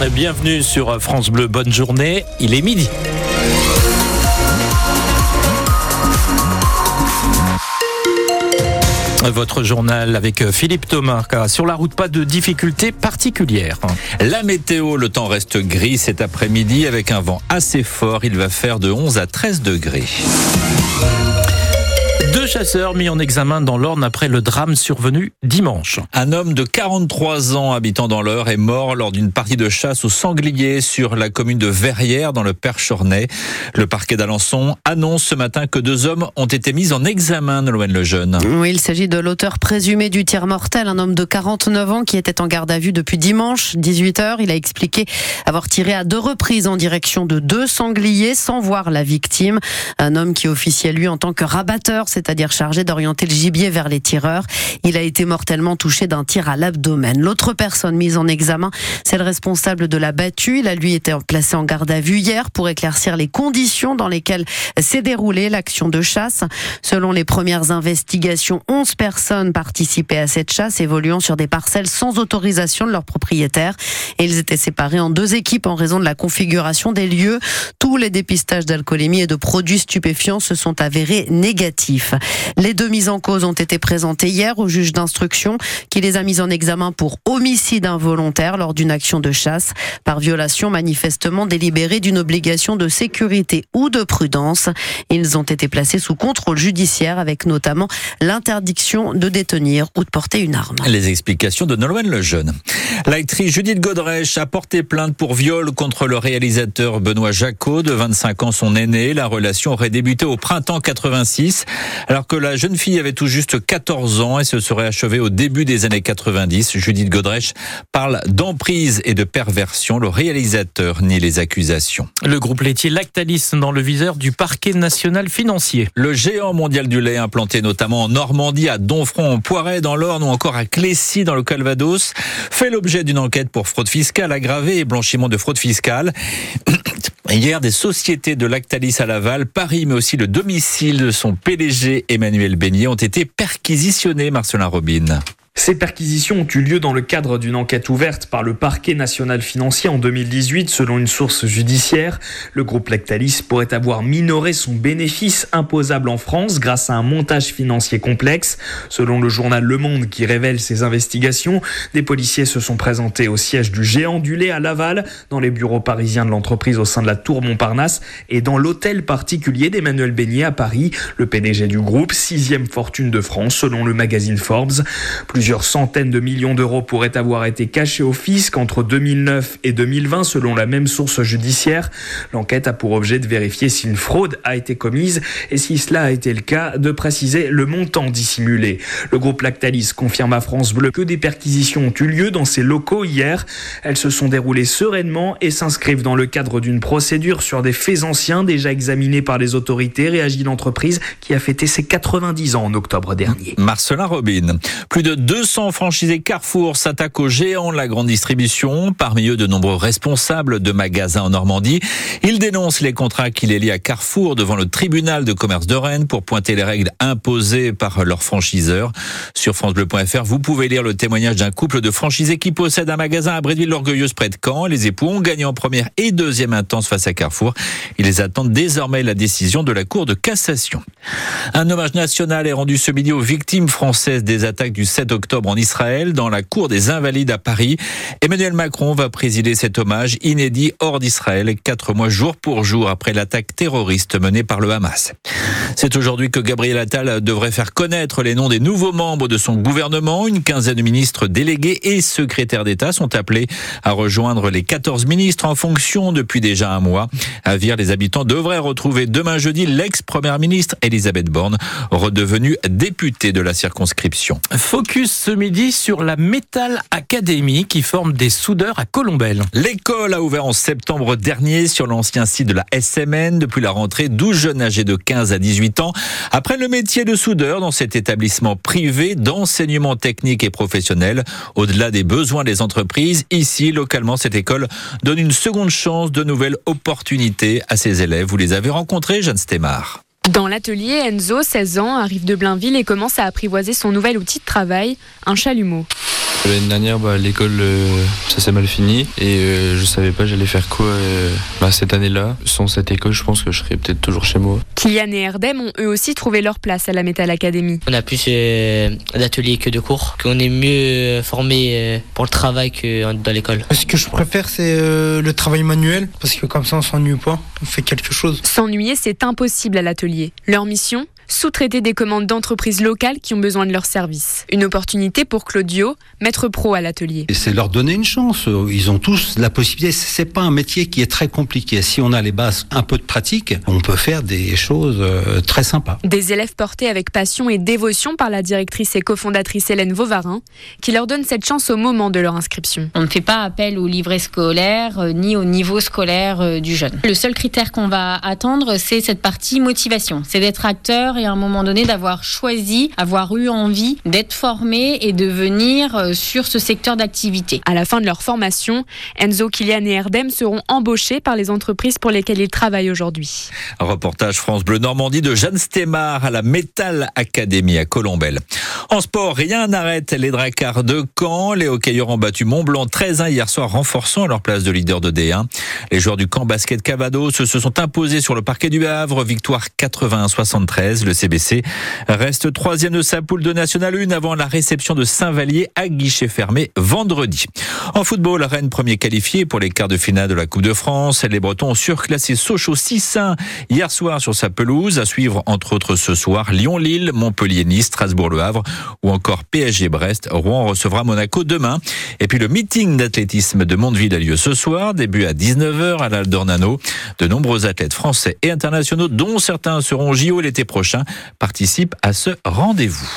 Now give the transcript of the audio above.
Bienvenue sur France Bleu, bonne journée, il est midi. Votre journal avec Philippe Thomas. Sur la route, pas de difficultés particulières. La météo, le temps reste gris cet après-midi avec un vent assez fort. Il va faire de 11 à 13 degrés. Deux chasseurs mis en examen dans l'Orne après le drame survenu dimanche. Un homme de 43 ans habitant dans l'Eure est mort lors d'une partie de chasse au sanglier sur la commune de Verrières dans le Perchornay. Le parquet d'Alençon annonce ce matin que deux hommes ont été mis en examen, Nolwenn Lejeune. Oui, il s'agit de l'auteur présumé du tir mortel, un homme de 49 ans qui était en garde à vue depuis dimanche, 18h. Il a expliqué avoir tiré à deux reprises en direction de deux sangliers sans voir la victime. Un homme qui officiait lui en tant que rabatteur, c'est-à-dire chargé d'orienter le gibier vers les tireurs. Il a été mortellement touché d'un tir à l'abdomen. L'autre personne mise en examen, c'est le responsable de la battue. Il a lui été placé en garde à vue hier pour éclaircir les conditions dans lesquelles s'est déroulée l'action de chasse. Selon les premières investigations, 11 personnes participaient à cette chasse évoluant sur des parcelles sans autorisation de leurs propriétaires. Et ils étaient séparés en deux équipes en raison de la configuration des lieux. Tous les dépistages d'alcoolémie et de produits stupéfiants se sont avérés négatifs. Les deux mises en cause ont été présentées hier au juge d'instruction qui les a mises en examen pour homicide involontaire lors d'une action de chasse par violation manifestement délibérée d'une obligation de sécurité ou de prudence. Ils ont été placés sous contrôle judiciaire avec notamment l'interdiction de détenir ou de porter une arme. Les explications de Nolwenn Lejeune. L'actrice Judith Godrèche a porté plainte pour viol contre le réalisateur Benoît Jacot, de 25 ans, son aîné. La relation aurait débuté au printemps 86 alors que la jeune fille avait tout juste 14 ans et se serait achevée au début des années 90. Judith Godrèche parle d'emprise et de perversion. Le réalisateur nie les accusations. Le groupe laitier Lactalis dans le viseur du parquet national financier. Le géant mondial du lait implanté notamment en Normandie, à Donfront, en Poiret, dans l'Orne ou encore à Clécy, dans le Calvados, fait l'objet d'une enquête pour fraude fiscale aggravée et blanchiment de fraude fiscale. Hier, des sociétés de Lactalis à Laval, Paris, mais aussi le domicile de son PDG Emmanuel Beignet ont été perquisitionnées, Marcelin Robin. Ces perquisitions ont eu lieu dans le cadre d'une enquête ouverte par le parquet national financier en 2018. Selon une source judiciaire, le groupe Lactalis pourrait avoir minoré son bénéfice imposable en France grâce à un montage financier complexe. Selon le journal Le Monde qui révèle ces investigations, des policiers se sont présentés au siège du géant du lait à Laval, dans les bureaux parisiens de l'entreprise au sein de la Tour Montparnasse et dans l'hôtel particulier d'Emmanuel Beignet à Paris, le PDG du groupe, sixième fortune de France selon le magazine Forbes. Plusieurs centaines de millions d'euros pourraient avoir été cachés au fisc entre 2009 et 2020 selon la même source judiciaire. L'enquête a pour objet de vérifier si une fraude a été commise et si cela a été le cas, de préciser le montant dissimulé. Le groupe Lactalis confirme à France Bleu que des perquisitions ont eu lieu dans ses locaux hier. Elles se sont déroulées sereinement et s'inscrivent dans le cadre d'une procédure sur des faits anciens déjà examinés par les autorités, réagit l'entreprise qui a fêté ses 90 ans en octobre dernier. Marcelin Robin. Plus de 200 franchisés Carrefour s'attaquent aux géants de la grande distribution, parmi eux de nombreux responsables de magasins en Normandie. Ils dénoncent les contrats qui les lient à Carrefour devant le tribunal de commerce de Rennes pour pointer les règles imposées par leurs franchiseurs. Sur francebleu.fr, vous pouvez lire le témoignage d'un couple de franchisés qui possède un magasin à Brédeville-l'Orgueilleuse près de Caen. Les époux ont gagné en première et deuxième intense face à Carrefour. Ils attendent désormais la décision de la Cour de cassation. Un hommage national est rendu ce midi aux victimes françaises des attaques du 7 octobre octobre en Israël, dans la cour des Invalides à Paris. Emmanuel Macron va présider cet hommage inédit hors d'Israël, quatre mois jour pour jour après l'attaque terroriste menée par le Hamas. C'est aujourd'hui que Gabriel Attal devrait faire connaître les noms des nouveaux membres de son gouvernement. Une quinzaine de ministres délégués et secrétaires d'État sont appelés à rejoindre les 14 ministres en fonction depuis déjà un mois. À Vire, les habitants devraient retrouver demain jeudi l'ex-première ministre Elisabeth Borne, redevenue députée de la circonscription. Focus ce midi sur la Metal Academy qui forme des soudeurs à Colombelle. L'école a ouvert en septembre dernier sur l'ancien site de la SMN. Depuis la rentrée, 12 jeunes âgés de 15 à 18 ans apprennent le métier de soudeur dans cet établissement privé d'enseignement technique et professionnel. Au-delà des besoins des entreprises, ici, localement, cette école donne une seconde chance, de nouvelles opportunités à ses élèves. Vous les avez rencontrés, Jeanne Stemar. Dans l'atelier, Enzo, 16 ans, arrive de Blainville et commence à apprivoiser son nouvel outil de travail, un chalumeau. L'année dernière, bah, l'école, euh, ça s'est mal fini et euh, je savais pas j'allais faire quoi euh, bah, cette année-là. Sans cette école, je pense que je serais peut-être toujours chez moi. Kylian et Erdem ont eux aussi trouvé leur place à la Metal Academy. On a plus d'ateliers que de cours, qu'on est mieux formé pour le travail que dans l'école. Ce que je préfère, c'est le travail manuel parce que comme ça, on s'ennuie pas, on fait quelque chose. S'ennuyer, c'est impossible à l'atelier. Leur mission sous-traiter des commandes d'entreprises locales qui ont besoin de leurs services. Une opportunité pour Claudio, maître pro à l'atelier. C'est leur donner une chance. Ils ont tous la possibilité. C'est pas un métier qui est très compliqué. Si on a les bases, un peu de pratique, on peut faire des choses euh, très sympas. Des élèves portés avec passion et dévotion par la directrice et cofondatrice Hélène Vauvarin, qui leur donne cette chance au moment de leur inscription. On ne fait pas appel au livret scolaire euh, ni au niveau scolaire euh, du jeune. Le seul critère qu'on va attendre, c'est cette partie motivation. C'est d'être acteur et à un moment donné d'avoir choisi, avoir eu envie d'être formé et de venir euh, sur ce secteur d'activité. À la fin de leur formation, Enzo, Kylian et Erdem seront embauchés par les entreprises pour lesquelles ils travaillent aujourd'hui. reportage France Bleu Normandie de Jeanne Stémar à la Metal Academy à Colombelle. En sport, rien n'arrête les Dracards de Caen. Les hockeyeurs ont battu Mont-Blanc 13-1 hier soir, renforçant leur place de leader de D1. Les joueurs du camp basket Cavados se sont imposés sur le parquet du Havre. Victoire 81-73. Le CBC reste troisième de sa poule de National 1 avant la réception de Saint-Vallier à guichet fermé vendredi. En football, Rennes premier qualifié pour les quarts de finale de la Coupe de France. Les Bretons ont surclassé Sochaux 6-1 hier soir sur sa pelouse. À suivre entre autres ce soir Lyon-Lille, Montpellier-Nice, Strasbourg-Le Havre ou encore PSG-Brest. Rouen recevra Monaco demain. Et puis le meeting d'athlétisme de Mondeville a lieu ce soir, début à 19h à l'Aldornano. De nombreux athlètes français et internationaux, dont certains seront JO l'été prochain, participent à ce rendez-vous.